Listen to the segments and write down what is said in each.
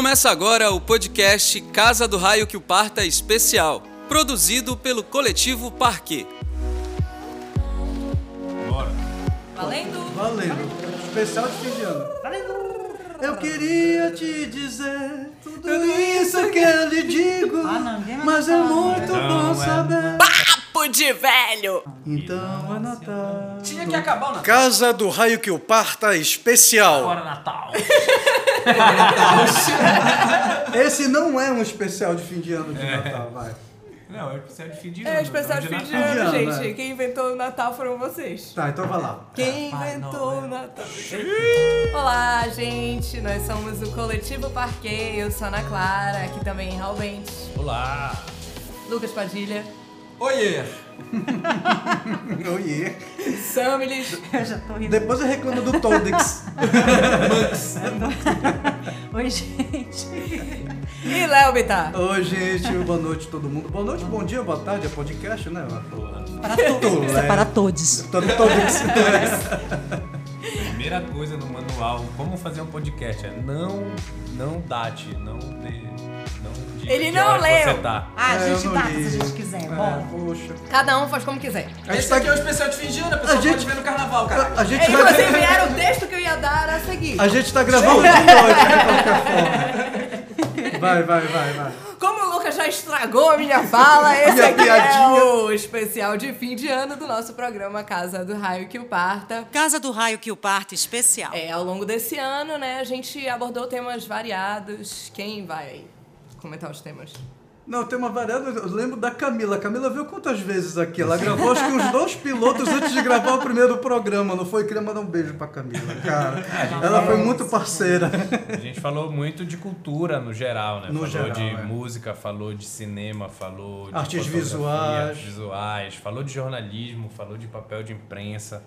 Começa agora o podcast Casa do Raio que o Parta Especial, produzido pelo coletivo Parque. Bora. Valendo! Valendo. Especial de fim de ano. Eu queria te dizer tudo isso que eu lhe digo, Ah, mas é muito né? bom Não, é. saber. Papo de velho! Então é Natal. Tinha que acabar o Natal. Casa do Raio que o Parta Especial. Bora Natal. Esse não é um especial de fim de ano de Natal, vai. Não, é especial de fim de ano. É especial de fim de ano, gente. né? Quem inventou o Natal foram vocês. Tá, então vai lá. Quem Papai inventou o. Natal? Olá, gente. Nós somos o Coletivo Parque. Eu sou a Ana Clara, aqui também Raul Bentes, Olá. Lucas Padilha, Oiê! Oiê. Samilis. Eu já tô rindo. Depois eu reclamo do Todix. Oi, gente. e Léo Bittar. Oi, gente. Boa noite todo mundo. Boa noite, bom dia, boa tarde. É podcast, né? Para todos. Leve. para todos. Todo Todix. Primeira coisa no manual, como fazer um podcast é não, não date, não dê, não Ele não leu. tá. Ah, a É, gente data li. se a gente quiser. É, Bora. poxa. Cada um faz como quiser. A gente Esse tá aqui é o especial de fim de ano, a pessoa A gente- pode ver no carnaval, cara. A gente Inclusive, vai. era o texto que eu ia dar a seguir. A gente tá gravando de noite, de qualquer forma. Vai, vai, vai, vai. Como o Lucas já estragou a minha fala, esse aqui é o especial de fim de ano do nosso programa Casa do Raio que o Parta. Casa do Raio que o Parto especial. É, ao longo desse ano, né, a gente abordou temas variados. Quem vai comentar os temas? Não, tem uma variada. Eu lembro da Camila. A Camila veio quantas vezes aqui? Ela gravou acho que uns dois pilotos antes de gravar o primeiro programa, não foi? Queria mandar um beijo pra Camila, cara. Ela foi muito parceira. A gente falou muito de cultura no geral, né? No falou geral, de é. música, falou de cinema, falou de Artes visuais. artes visuais, falou de jornalismo, falou de papel de imprensa.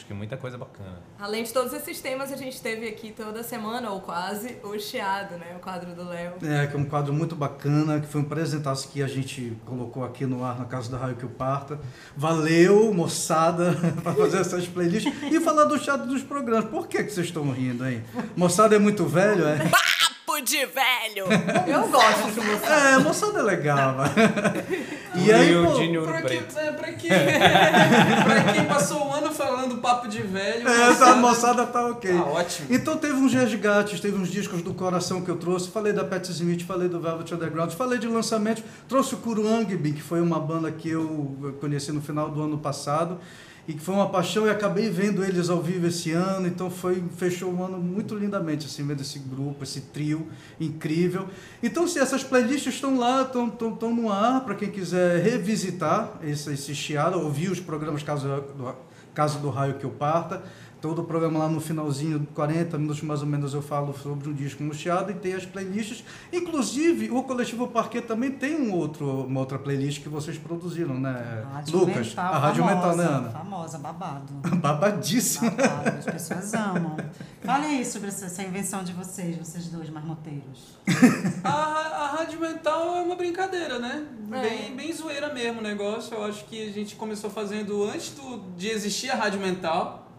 Acho que muita coisa bacana. Além de todos esses temas, a gente teve aqui toda semana, ou quase, o Chiado, né, o quadro do Léo. É, que é um quadro muito bacana, que foi um presentaço que a gente colocou aqui no ar na Casa da Raio que o Parta. Valeu, moçada, para fazer essas playlists e falar do chato dos programas. Por que, que vocês estão rindo aí? Moçada é muito velho, é? Papo de velho! Eu gosto de você. É, moçada é legal, vai. E E aí, o pô, Ouro Pra, que, é, pra, quem, pra quem passou o ano falando papo de velho, essa moçada tá ok. Tá ótimo. Então teve uns resgates, teve uns discos do coração que eu trouxe. Falei da Pat Smith, falei do Velvet Underground, falei de lançamentos. Trouxe o Kuruangbin, que foi uma banda que eu conheci no final do ano passado. E que foi uma paixão e acabei vendo eles ao vivo esse ano, então foi fechou o ano muito lindamente, assim, vendo esse grupo, esse trio incrível. Então, se essas playlists estão lá, estão, estão, estão no ar, para quem quiser revisitar esse, esse chiado, ouvir os programas Caso do, Caso do Raio que eu parta. Todo o programa lá no finalzinho, 40 minutos mais ou menos, eu falo sobre um disco no chiado e tem as playlists. Inclusive, o Coletivo Parquet também tem um outro, uma outra playlist que vocês produziram, né, Rádio Lucas? Mental, a Rádio famosa, Mental, né, Ana? Famosa, babado. Babadíssimo. Babado, as pessoas amam. Fale aí sobre essa, essa invenção de vocês, vocês dois marmoteiros. A, a rádio mental é uma brincadeira, né? É. Bem, bem zoeira mesmo o negócio. Eu acho que a gente começou fazendo antes do, de existir a rádio mental.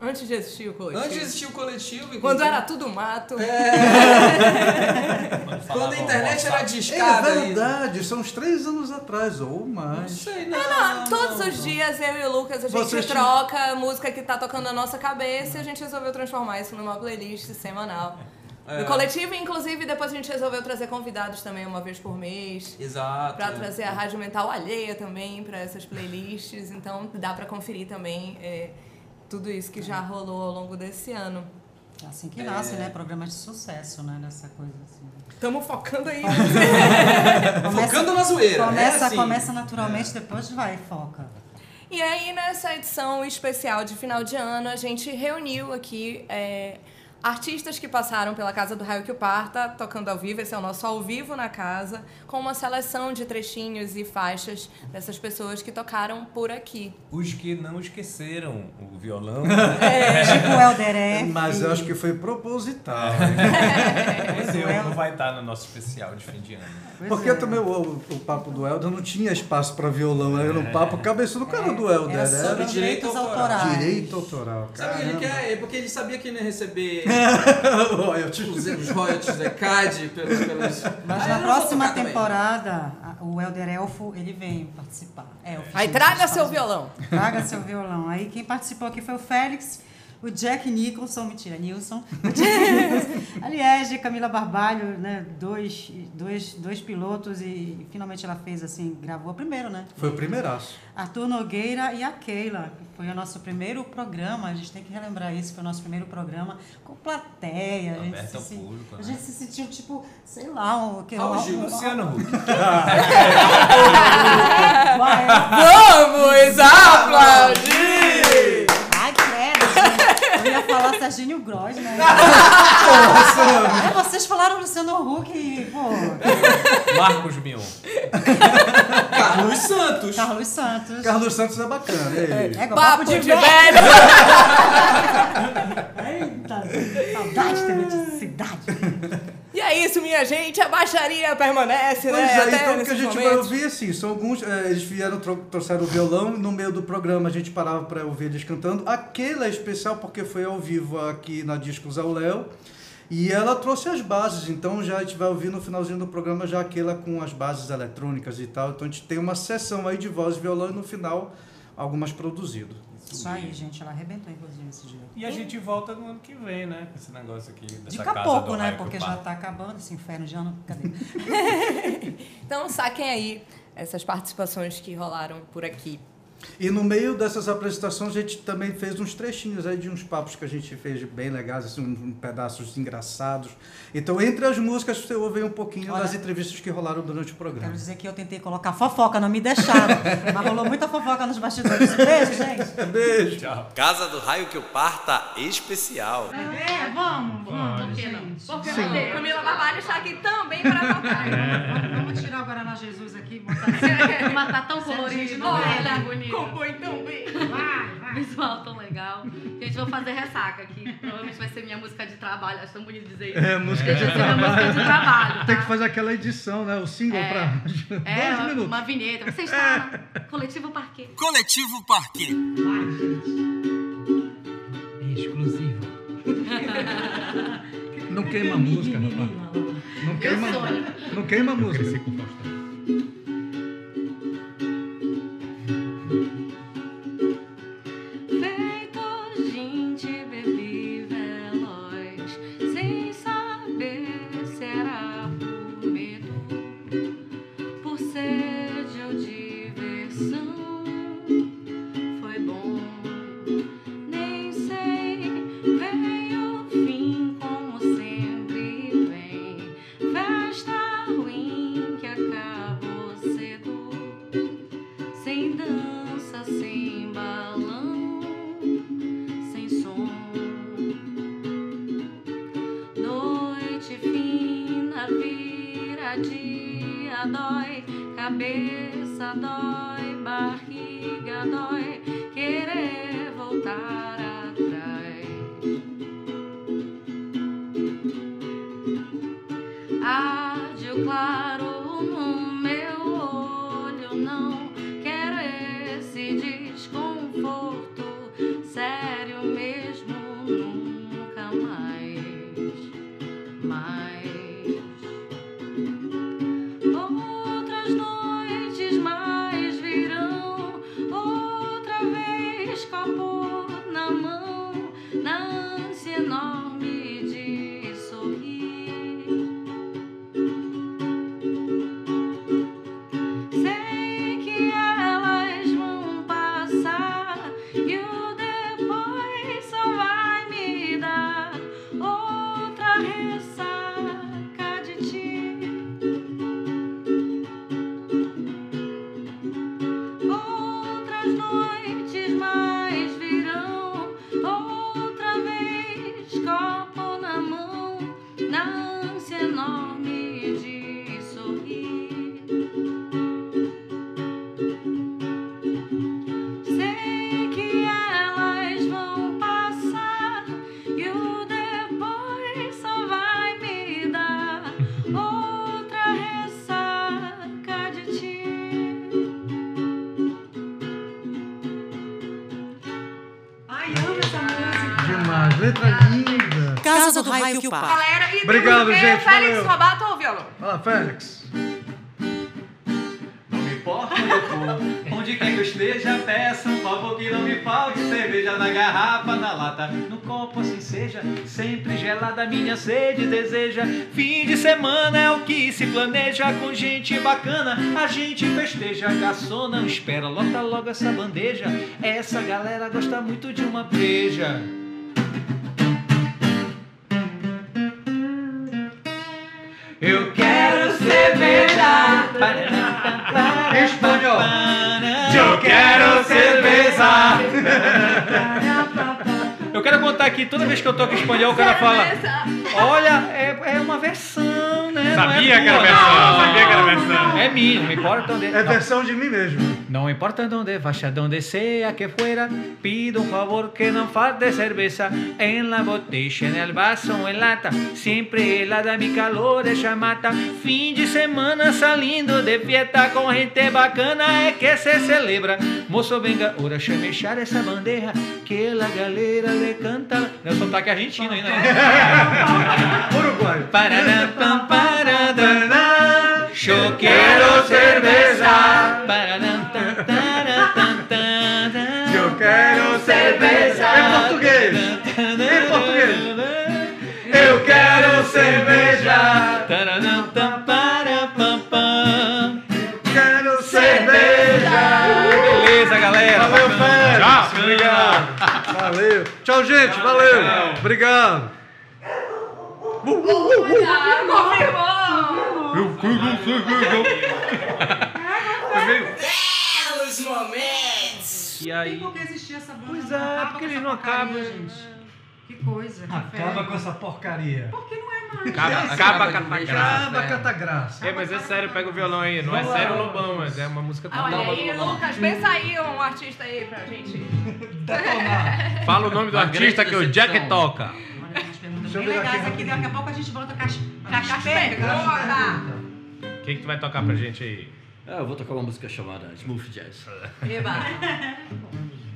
Antes de existir o coletivo. Antes de existir o coletivo. Quando era tudo mato. Quando a internet era É discada ainda. verdade, são uns três anos atrás, ou Não mais. sei, não. Não, não, todos não, os não. dias eu e o Lucas a gente Vocês troca a música que tá tocando na nossa cabeça e a gente resolveu transformar isso numa playlist semanal. É. Do coletivo, inclusive, depois a gente resolveu trazer convidados também uma vez por mês. Exato. Pra trazer a rádio mental alheia também pra essas playlists. Então dá pra conferir também é, tudo isso que já rolou ao longo desse ano. É assim que nasce, né? Programas de sucesso, né? Nessa coisa assim. Estamos focando aí. Focando na zoeira. Começa, é assim. começa naturalmente, depois vai e foca. E aí, nessa edição especial de final de ano, a gente reuniu aqui é, artistas que passaram pela Casa do Raio que o Parta, tocando ao vivo, esse é o nosso ao vivo na casa, com uma seleção de trechinhos e faixas dessas pessoas que tocaram por aqui. Os que não esqueceram o violão. Tipo o Elder F. Mas eu acho que foi proposital. Esse não vai estar no nosso especial de fim de ano. Pois Porque é. também o, o papo do Helder não tinha espaço para violão, era um papo cabeçudo. Qual era o do Helder? Era sobre Era direitos direito autoral. autorais. direito autoral. Sabe o que ele quer? É porque ele sabia que não ia receber Royalties. os, os royalties da CAD pelos. pelos... Mas Ah, na próxima temporada, a- o Helder Elfo, ele vem participar. É, o Aí traga seu violão. Traga seu violão. Aí quem participou aqui foi o Félix, o Jack Nicholson, mentira, Nilson. a Liege, Camila Barbalho, né? Dois, dois, dois pilotos e, finalmente ela fez assim, gravou primeiro, né? Foi o primeiraço. Arthur Nogueira e a Keila, que foi o nosso primeiro programa, a gente tem que relembrar isso, foi o nosso primeiro programa com plateia. A gente, se, público, a né? gente se sentiu tipo, sei lá, um, que, Ah, o um- um- Luciano Huck. Vamos aplaudir! Ai, credo, gente. Eu ia falar Serginho Gross, né? É, vocês falaram Luciano Huck, pô. Marcos Mion. Carlos Santos! Carlos Santos. Carlos Santos é bacana. ei. É, Papo de velho. velho! Eita, saudade de cidade. E é isso, minha gente. A baixaria permanece, Pois né? é, Até então o que a gente vai ouvir, assim, são alguns. é, eles vieram, tro- trouxeram o violão, no meio do programa a gente parava para ouvir eles cantando. Aquele é especial porque foi ao vivo aqui na Discos ao Léo. E ela trouxe as bases, então já a gente vai ouvir no finalzinho do programa já aquela com as bases eletrônicas e tal. Então a gente tem uma sessão aí de voz e violão e no final algumas produzido. Isso aí, gente, ela arrebentou, inclusive, esse dia. E a gente volta no ano que vem, né? Com esse negócio aqui dessa Dica casa pouco, do né? Porque já tá acabando esse inferno de ano. Cadê? Então saquem aí essas participações que rolaram por aqui. E no meio dessas apresentações a gente também fez uns trechinhos aí de uns papos que a gente fez bem legais, assim, uns um pedaços engraçados. Então, entre as músicas, você ouve um pouquinho Olha, das entrevistas que rolaram durante o Quero programa. dizer que eu tentei colocar fofoca, não me deixaram. Mas rolou muita fofoca nos bastidores. Beijo, gente. Beijo! Tchau. Casa do Raio que o Parta especial. É, vamos, vamos. Por que não? Porque Camila Barbalho está aqui também para tocar. Vamos, vamos tirar o Guaraná Jesus aqui e botar. Mas tá tão colorido, Olha, né? Tá bonito. Compõe tão bem. Vai, vai. Visual tão legal. Gente, vou fazer ressaca aqui. Provavelmente vai ser minha música de trabalho. Acho tão bonito dizer isso. É, música eu ser minha música de trabalho. Tem que Tá? fazer aquela edição, né? O single É. pra É, dois uma, minutos. uma vinheta. Você está na Coletivo Parquet. Coletivo Parque. Vai, gente. Exclusivo. Não queima a música, rapaz. Não queima, não queima a música. Raio que o Parta. Galera, e Obrigado, temos, gente, Félix valeu. Robato ao violão. Vai lá, Félix. Não me importa onde eu for, onde quer que eu esteja, peça um favor que não me falte cerveja na garrafa, na lata, no copo assim seja, sempre gelada minha sede deseja. Fim de semana é o que se planeja com gente bacana, a gente festeja, garçom não espera, lota logo essa bandeja, essa galera gosta muito de uma breja. Quero cerveja. Em espanhol. Eu quero cerveja. Eu quero contar aqui, toda vez que eu toco espanhol, o cara fala: Olha, é, é uma versão, Não é Sabia que era versão, não. sabia que era versão. É minha, não importa onde. É não. versão de mim mesmo. No importa donde vaya, donde sea que fuera, pido un favor que no falte cerveza en la botella, en el vaso en lata. Siempre helada, mi calor ella mata. Fim de semana salindo de fiesta com gente bacana é que se celebra. Moço, venga, ora, chame echar essa bandeja que la galera le canta. Meu sotaque argentino ainda. né? Uruguai. Paraná, pam, paradana. Yo quiero cerveza. Eu quero cerveja. Em português. Em português. Eu quero cerveja. Quero cerveja. Beleza, galera. Valeu, Félix. Tchau. Obrigado. Valeu. Tchau, gente. Valeu. Obrigado. Confirmou! E aí? Por que existia essa banda? Pois Não é, acaba porque com ele essa não acaba. porcaria, gente. Que coisa. Acaba com essa porcaria. Por que não é mais? Acaba, acaba com a graça. Acaba cata graça. É, mas é sério, pega o violão aí. Não é sério Lobão, mas é uma música Olha total. aí, Lucas, pensa aí um artista aí pra gente. Fala o nome do artista que o Jack toca. Perguntas eu bem legais aqui aqui. Daqui a pouco a gente volta com as, perguntas. perguntas. O que, que tu vai tocar pra gente aí? Ah, eu vou tocar uma música chamada Smooth Jazz. Eba.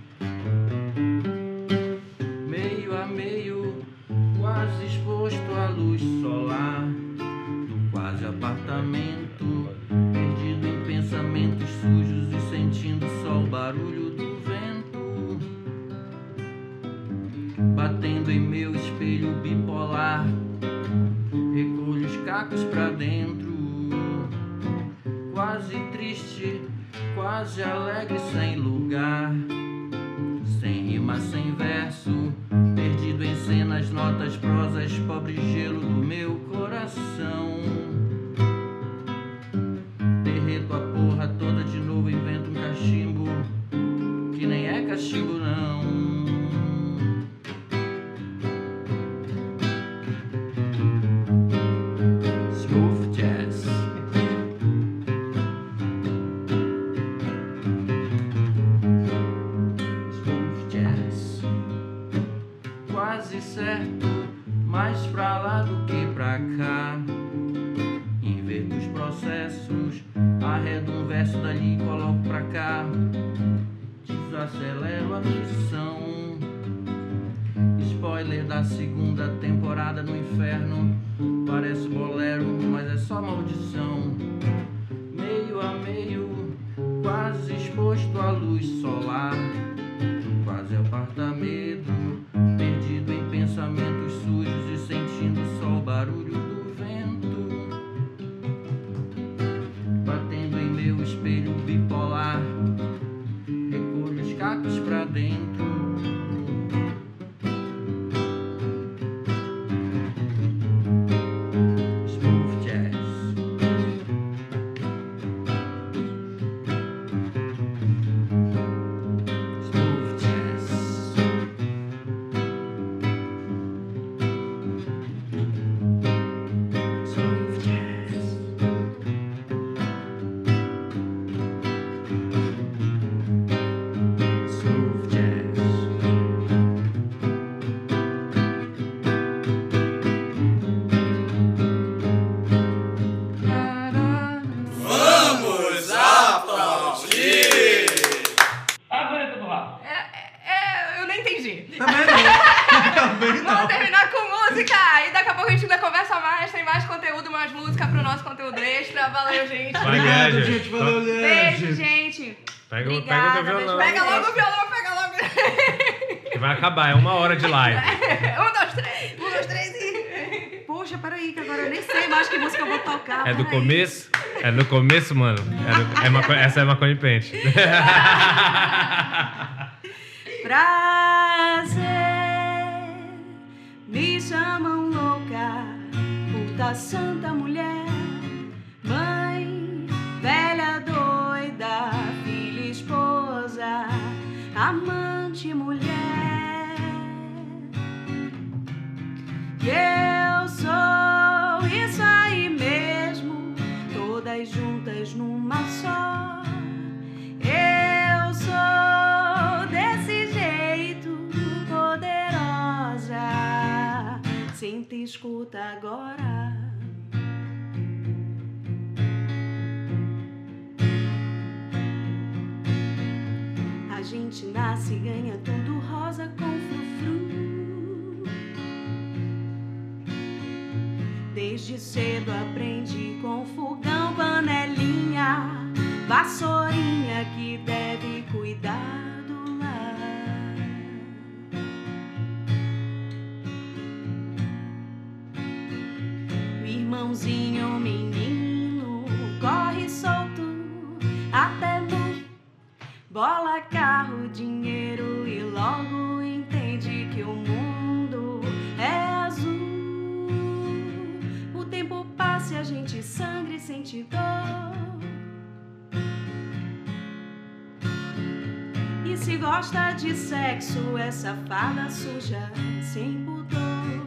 quase alegre, sem lugar. Sem rima, sem verso, perdido em cenas, notas, prosas, pobre gelo do meu coração. Derreto a porra toda de novo, invento um cachimbo que nem é cachimbo, não. Conteúdo extra. Valeu, gente. Obrigado, gente. Valeu, Top. Beijo, Liege. gente. Pega, Obrigada, pega o violão. Pega logo o violão, pega logo. Que vai acabar, é uma hora de live. um, dois, três. Um, dois, três e. Poxa, peraí, que agora eu nem sei mais que música eu vou tocar. É do peraí. começo? É do começo, mano. É do- é maco- essa é maconha e pente. Prazer, me chamam louca, puta santa mulher, juntas numa só. Eu sou desse jeito poderosa. Senta e escuta agora. A gente nasce e ganha tudo rosa com frufru. Desde cedo aprendi com fogão, panelinha, vassourinha que deve cuidar do lar. Irmãozinho menino corre solto até no bola, carro, dinheiro e. E se gosta de sexo, é safada suja, sem pudor.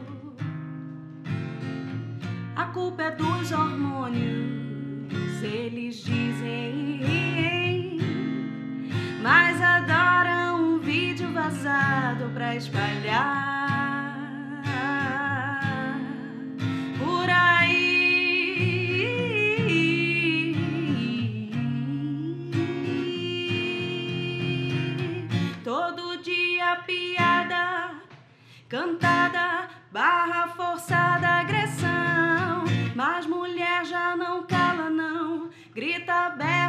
A culpa é dos hormônios, eles dizem. Mas adoram um vídeo vazado pra espalhar Grita, berra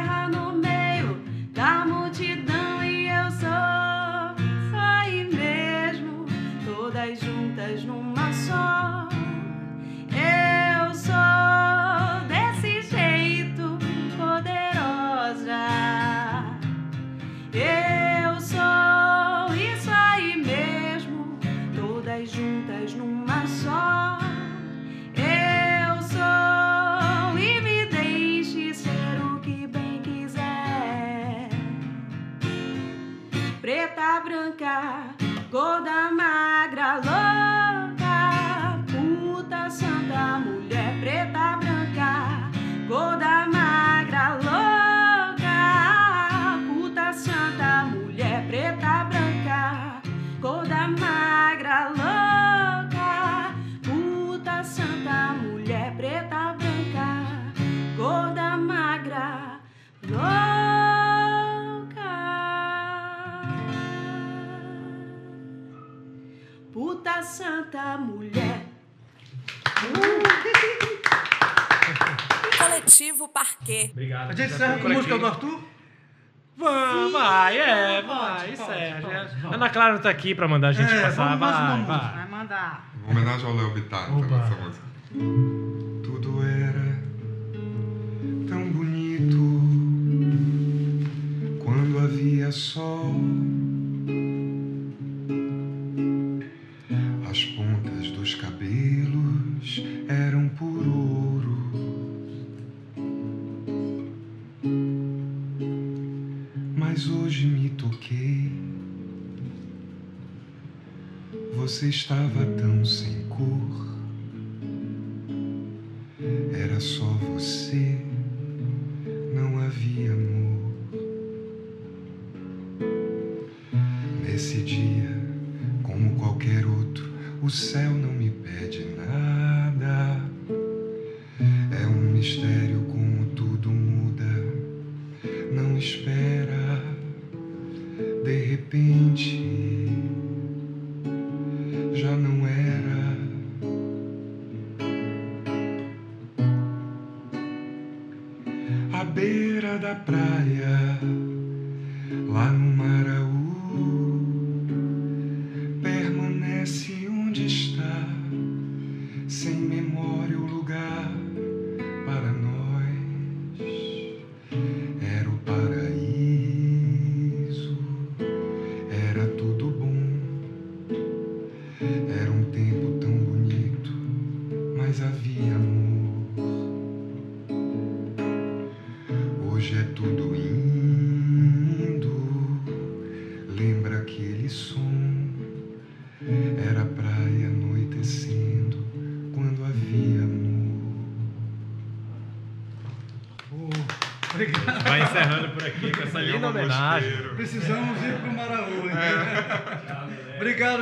Puta santa mulher. Coletivo Parquet. Obrigado. A gente encerra com a música do Arthur? Vai, vai, é, vai, isso é. Ana Clara não tá aqui pra mandar a gente É, passar, vamos vai, uma vai. Vai mandar. Homenagem ao Léo Bittar, então, Opa. essa música. Tudo era tão bonito quando havia sol. Mas hoje me toquei. Você estava tão sem cor. Era só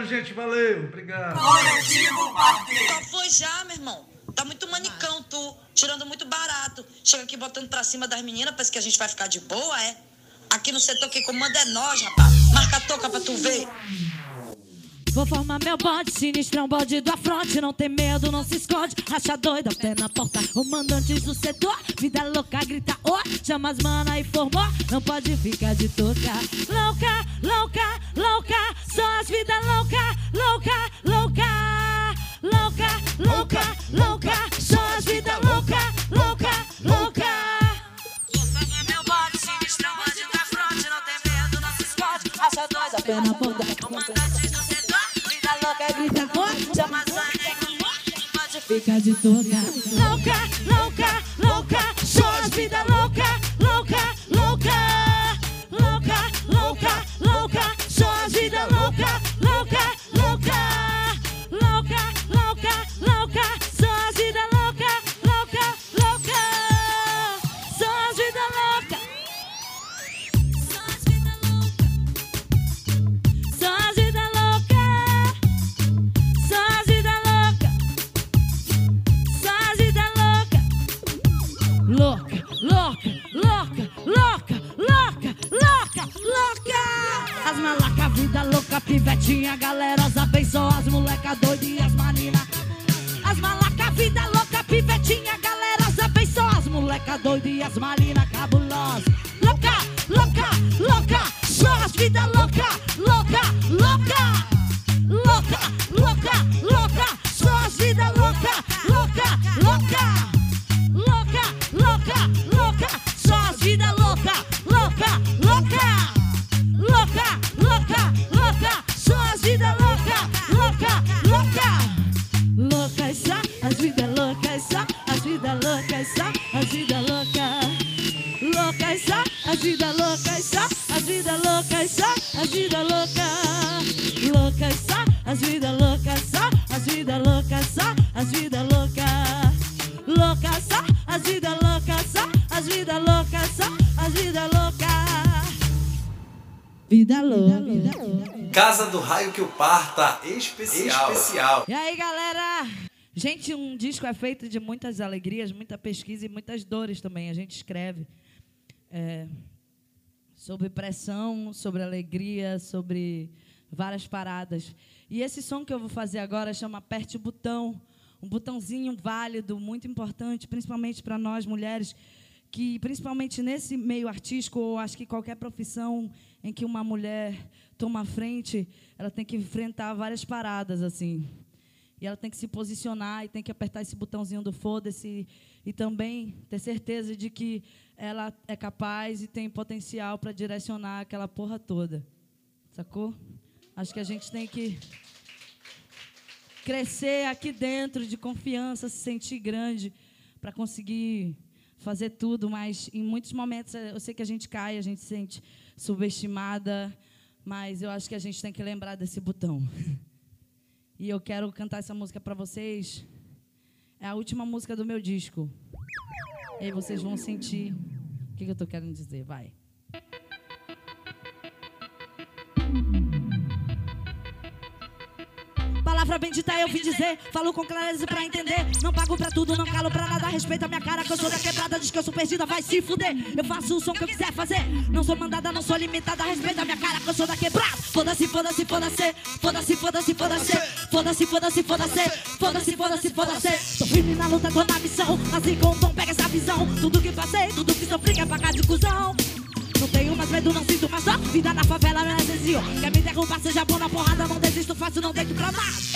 gente. Valeu. Obrigado. Só foi já, meu irmão. Tá muito manicão, tu. Tirando muito barato. Chega aqui botando pra cima das meninas, pensa que a gente vai ficar de boa, é? Aqui no setor quem comanda é nós, rapaz. Marca a toca pra tu ver. Vou formar meu bode, sinistrão, bode do afronte. Não tem medo, não se esconde. Racha doida, pé na porta. O mandante do setor, vida louca, grita oi. Chama as mana e formou. Não pode ficar de toca. Louca, louca, louca. Só as vidas louca, louca, louca. Louca, louca, louca. Só as vidas louca, louca, louca. Meu bode, sinistrão, bode do afronte. Não tem medo, não se esconde. Racha doida, Pé na porta. Fica de toca. Louca, louca. Que o Parta, especial. especial. E aí, galera? Gente, um disco é feito de muitas alegrias, muita pesquisa e muitas dores também. A gente escreve é, sobre pressão, sobre alegria, sobre várias paradas. E esse som que eu vou fazer agora chama Aperte o Botão. Um botãozinho válido, muito importante, principalmente para nós mulheres, que principalmente nesse meio artístico, ou acho que qualquer profissão em que uma mulher toma frente, ela tem que enfrentar várias paradas assim. E ela tem que se posicionar e tem que apertar esse botãozinho do foda-se e também ter certeza de que ela é capaz e tem potencial para direcionar aquela porra toda. Sacou? Acho que a gente tem que crescer aqui dentro de confiança, se sentir grande para conseguir fazer tudo, mas em muitos momentos eh, eu sei que a gente cai, a gente se sente subestimada, mas eu acho que a gente tem que lembrar desse botão. E eu quero cantar essa música para vocês. É a última música do meu disco. E aí vocês vão sentir o que eu estou querendo dizer. Vai. Palavra bendita eu vim dizer. Falo com clareza pra entender. Não pago pra tudo, não calo pra nada. Respeita minha cara, que eu sou da quebrada. Diz que eu sou perdida, vai se fuder. Eu faço o som que eu quiser fazer. Não sou mandada, não sou limitada. Respeita minha cara, que eu sou da quebrada. Foda-se, foda-se, foda-se. Foda-se, foda-se, foda-se. Foda-se, foda-se, foda-se. Foda-se, foda-se, foda-se. Tô firme na luta, tô na missão. Nasci com o dom, pega essa visão. Tudo que passei, tudo que sofri, quer pagar de cuzão. Não tenho mais medo, não sinto mais dor. Vida na favela me anestesiou. Quer me derrubar, seja bom na porrada. Não desisto fácil, não deito pra nada.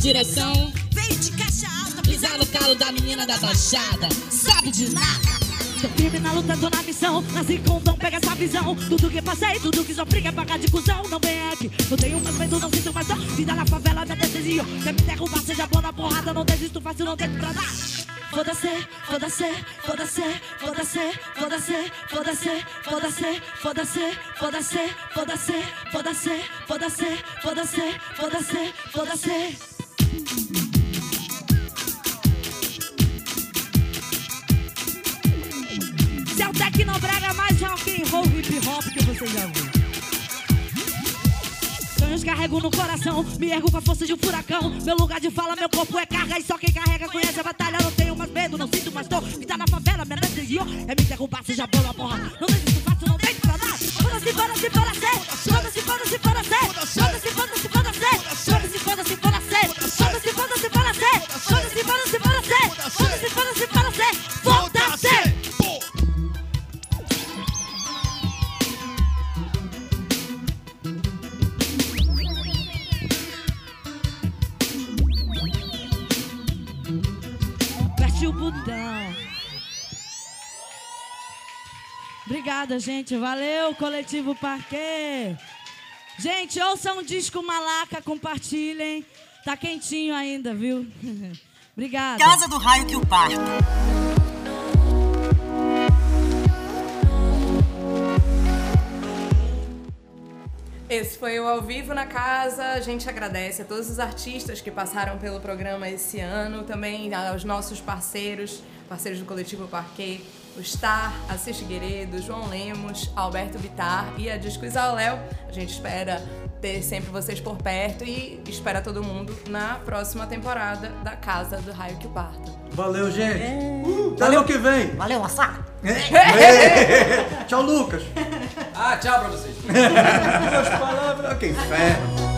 direção. Veio de caixa alta, pisar no calo da menina da baixada. Sabe de nada. Tô firme na luta, tô na missão. Nasci com dom, pega essa visão. Tudo que passei, tudo que sofri, quer pagar de cuzão. Não vem aqui, não tenho mais medo, não sinto mais dor. Vida na favela, me anestesio. Quer me derrubar, seja bom na porrada. Não desisto fácil, não deito pra dar. Foda-se, foda-se, foda-se, foda-se, foda-se, foda-se, foda-se, foda-se, foda-se, foda-se, foda-se, foda-se, foda-se, foda-se, foda-se. Carrego no coração, me ergo com a força de um furacão. Meu lugar de fala, meu corpo é carga e só quem carrega conhece a batalha. Não tenho mais medo, não sinto mais dor. Vida na favela, me anestesiou. É me derrubar, seja bola, porra. Não desisto fácil, não deito pra. Foda-se, foda-se, foda-se. Foda-se, foda-se, foda-se. Foda-se, foda-se, foda-se. Foda-se, foda-se, foda-se. Foda-se, foda-se, foda-se. Foda-se, foda-se, foda-se. Foda-se, foda-se, foda-se. Foda-se. Obrigada, gente. Valeu, Coletivo Parquet. Gente, ouçam um disco Malaca, compartilhem. Tá quentinho ainda, viu? Obrigada. Casa do Raio que o parta. Esse foi o Ao Vivo na Casa. A gente agradece a todos os artistas que passaram pelo programa esse ano, também aos nossos parceiros, parceiros do Coletivo Parquet, Star, Assis Figueiredo, João Lemos, Alberto Bitar e a Discos ao Léo. A gente espera ter sempre vocês por perto e espera todo mundo na próxima temporada da Casa do Raio que Parta. Valeu, gente. Uh, até ano que vem. Valeu, Assá. Tchau, Lucas. Ah, tchau pra vocês. Duas palavras. Que inferno.